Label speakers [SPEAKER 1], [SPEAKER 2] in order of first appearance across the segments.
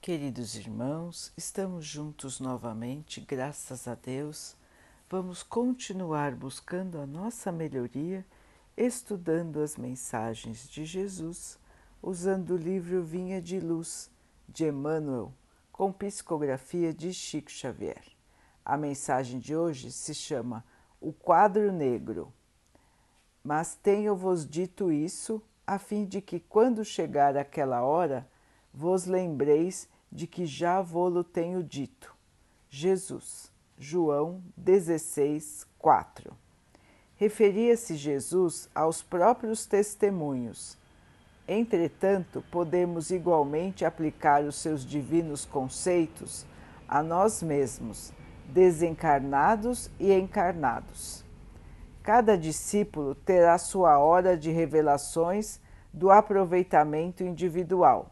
[SPEAKER 1] Queridos irmãos, estamos juntos novamente, graças a Deus. Vamos continuar buscando a nossa melhoria, estudando as mensagens de Jesus, usando o livro Vinha de Luz, de Emmanuel, com psicografia de Chico Xavier. A mensagem de hoje se chama O Quadro Negro. Mas tenho-vos dito isso, a fim de que, quando chegar aquela hora, vos lembreis de que já vô-lo tenho dito. Jesus, João 16, 4. Referia-se Jesus aos próprios testemunhos. Entretanto, podemos igualmente aplicar os seus divinos conceitos a nós mesmos, desencarnados e encarnados. Cada discípulo terá sua hora de revelações do aproveitamento individual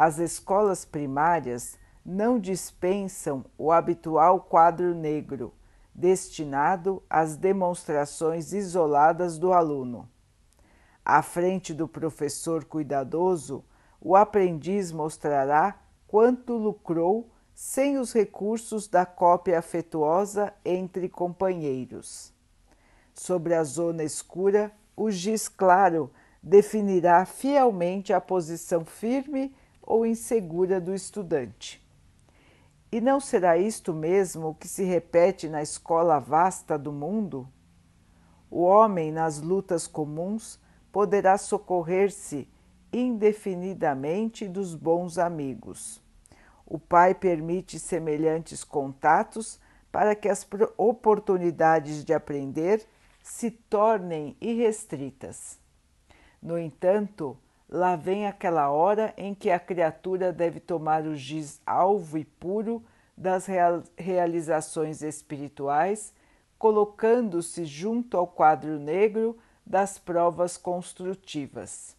[SPEAKER 1] as escolas primárias não dispensam o habitual quadro negro, destinado às demonstrações isoladas do aluno. À frente do professor cuidadoso, o aprendiz mostrará quanto lucrou sem os recursos da cópia afetuosa entre companheiros. Sobre a zona escura, o giz claro definirá fielmente a posição firme ou insegura do estudante. E não será isto mesmo o que se repete na escola vasta do mundo? O homem, nas lutas comuns, poderá socorrer-se indefinidamente dos bons amigos. O Pai permite semelhantes contatos para que as oportunidades de aprender se tornem irrestritas. No entanto, lá vem aquela hora em que a criatura deve tomar o giz alvo e puro das realizações espirituais, colocando-se junto ao quadro negro das provas construtivas.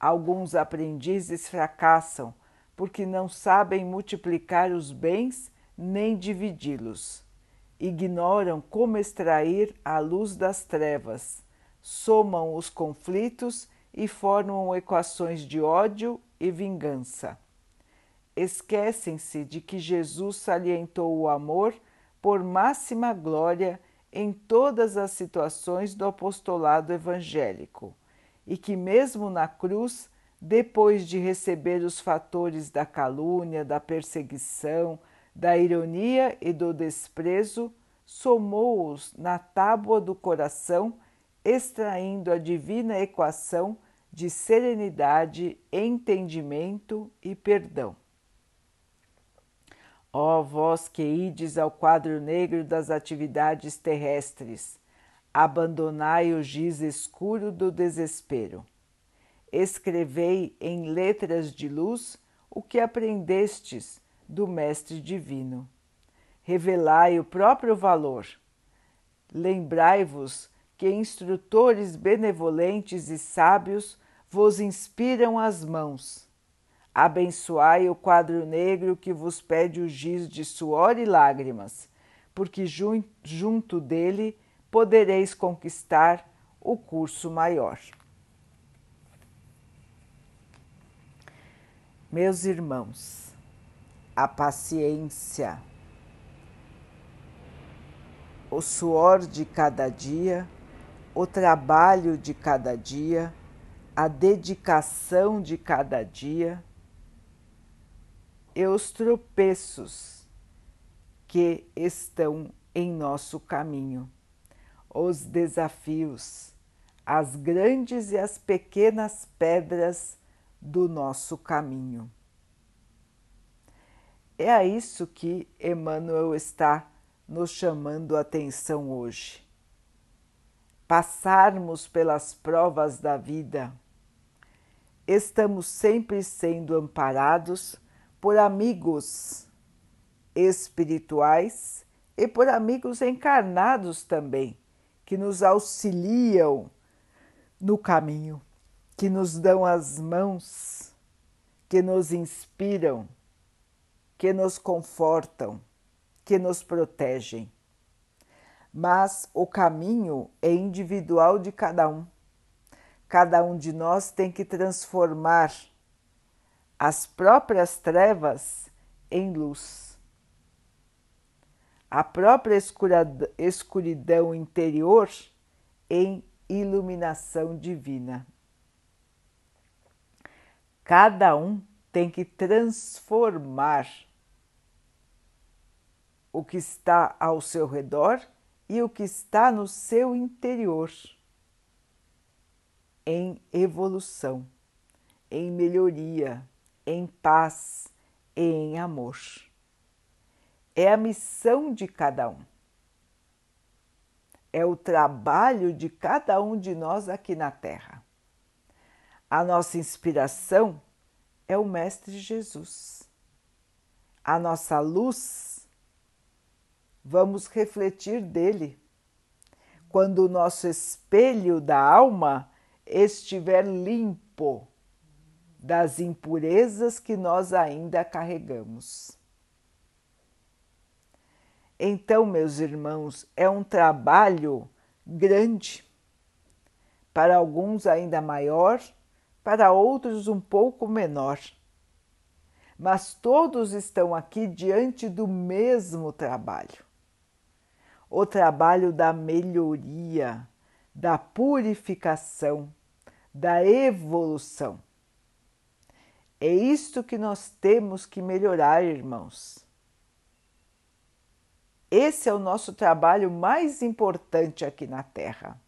[SPEAKER 1] Alguns aprendizes fracassam porque não sabem multiplicar os bens nem dividi-los. Ignoram como extrair a luz das trevas, somam os conflitos e formam equações de ódio e vingança. Esquecem-se de que Jesus salientou o amor por máxima glória em todas as situações do apostolado evangélico e que, mesmo na cruz, depois de receber os fatores da calúnia, da perseguição, da ironia e do desprezo, somou-os na tábua do coração, extraindo a divina equação de serenidade, entendimento e perdão. Ó vós que ides ao quadro negro das atividades terrestres, abandonai o giz escuro do desespero. Escrevei em letras de luz o que aprendestes do Mestre Divino. Revelai o próprio valor. Lembrai-vos que instrutores benevolentes e sábios vos inspiram as mãos. Abençoai o quadro negro que vos pede o giz de suor e lágrimas, porque junto dele podereis conquistar o curso maior. Meus irmãos, a paciência, o suor de cada dia, o trabalho de cada dia, a dedicação de cada dia e os tropeços que estão em nosso caminho, os desafios, as grandes e as pequenas pedras do nosso caminho. É a isso que Emmanuel está nos chamando a atenção hoje. Passarmos pelas provas da vida estamos sempre sendo amparados por amigos espirituais e por amigos encarnados também, que nos auxiliam no caminho, que nos dão as mãos, que nos inspiram, que nos confortam, que nos protegem. Mas o caminho é individual de cada um Cada um de nós tem que transformar as próprias trevas em luz. A própria escuridão interior em iluminação divina. Cada um tem que transformar o que está ao seu redor e o que está no seu interior em evolução, em melhoria, em paz e em amor. É a missão de cada um. É o trabalho de cada um de nós aqui na Terra. A nossa inspiração é o Mestre Jesus. A nossa luz, vamos refletir dele. Quando o nosso espelho da alma estiver limpo das impurezas que nós ainda carregamos. Então, meus irmãos, é um trabalho grande, para alguns ainda maior, para outros um pouco menor. Mas todos estão aqui diante do mesmo trabalho o trabalho da melhoria, da purificação, da evolução. É isto que nós temos que melhorar, irmãos. Esse é o nosso trabalho mais importante aqui na Terra.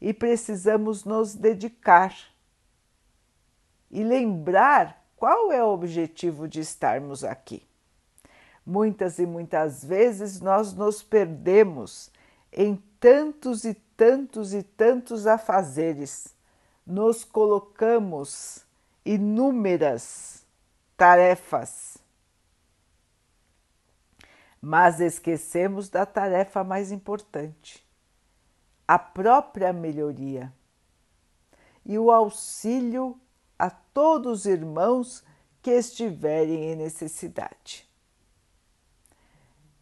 [SPEAKER 1] E precisamos nos dedicar e lembrar qual é o objetivo de estarmos aqui. Muitas e muitas vezes nós nos perdemos em tantos e tantos e tantos afazeres, nos colocamos inúmeras tarefas, mas esquecemos da tarefa mais importante, a própria melhoria. E o auxílio a todos os irmãos que estiverem em necessidade.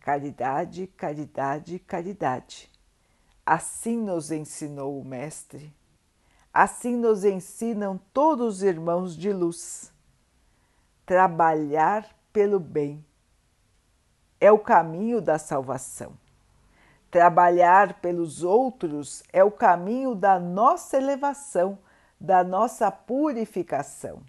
[SPEAKER 1] Caridade, caridade, caridade. Assim nos ensinou o Mestre. Assim nos ensinam todos os irmãos de luz. Trabalhar pelo bem é o caminho da salvação. Trabalhar pelos outros é o caminho da nossa elevação, da nossa purificação.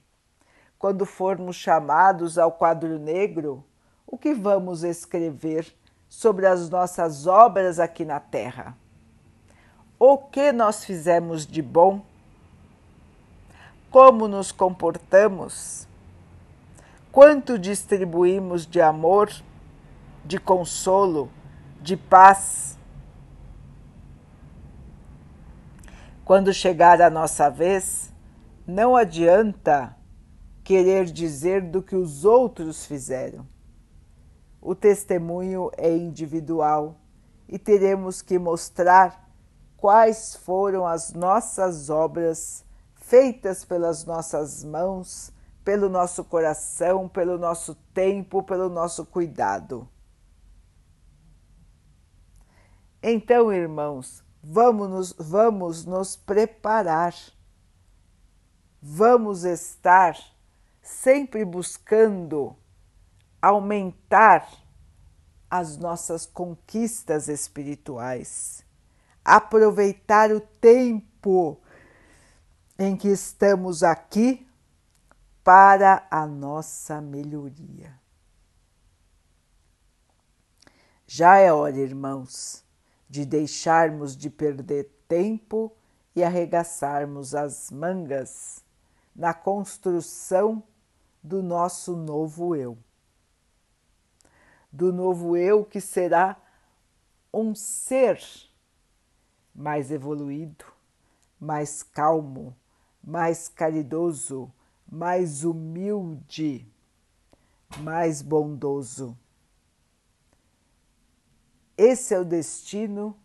[SPEAKER 1] Quando formos chamados ao quadro negro, o que vamos escrever sobre as nossas obras aqui na Terra. O que nós fizemos de bom? Como nos comportamos? Quanto distribuímos de amor, de consolo, de paz? Quando chegar a nossa vez, não adianta querer dizer do que os outros fizeram o testemunho é individual e teremos que mostrar quais foram as nossas obras feitas pelas nossas mãos, pelo nosso coração, pelo nosso tempo, pelo nosso cuidado. Então, irmãos, vamos nos, vamos nos preparar, vamos estar sempre buscando aumentar as nossas conquistas espirituais, aproveitar o tempo em que estamos aqui para a nossa melhoria. Já é hora, irmãos, de deixarmos de perder tempo e arregaçarmos as mangas na construção do nosso novo eu do novo eu que será um ser mais evoluído, mais calmo, mais caridoso, mais humilde, mais bondoso. Esse é o destino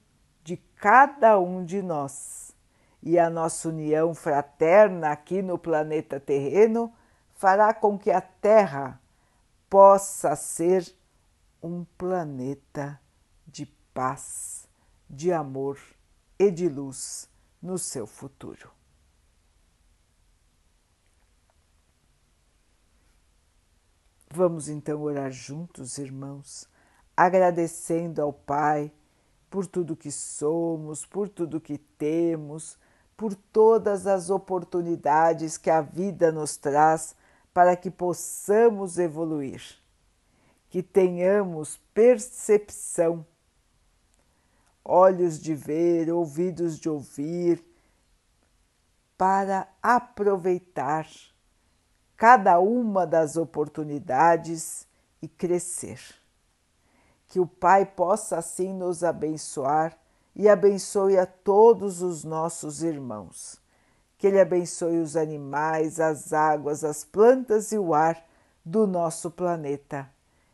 [SPEAKER 1] de cada um de nós. E a nossa união fraterna aqui no planeta terreno fará com que a Terra possa ser um planeta de paz, de amor e de luz no seu futuro. Vamos então orar juntos, irmãos, agradecendo ao Pai por tudo que somos, por tudo que temos, por todas as oportunidades que a vida nos traz para que possamos evoluir, que tenhamos percepção, olhos de ver, ouvidos de ouvir, para aproveitar cada uma das oportunidades e crescer. Que o Pai possa assim nos abençoar e abençoe a todos os nossos irmãos. Que Ele abençoe os animais, as águas, as plantas e o ar do nosso planeta.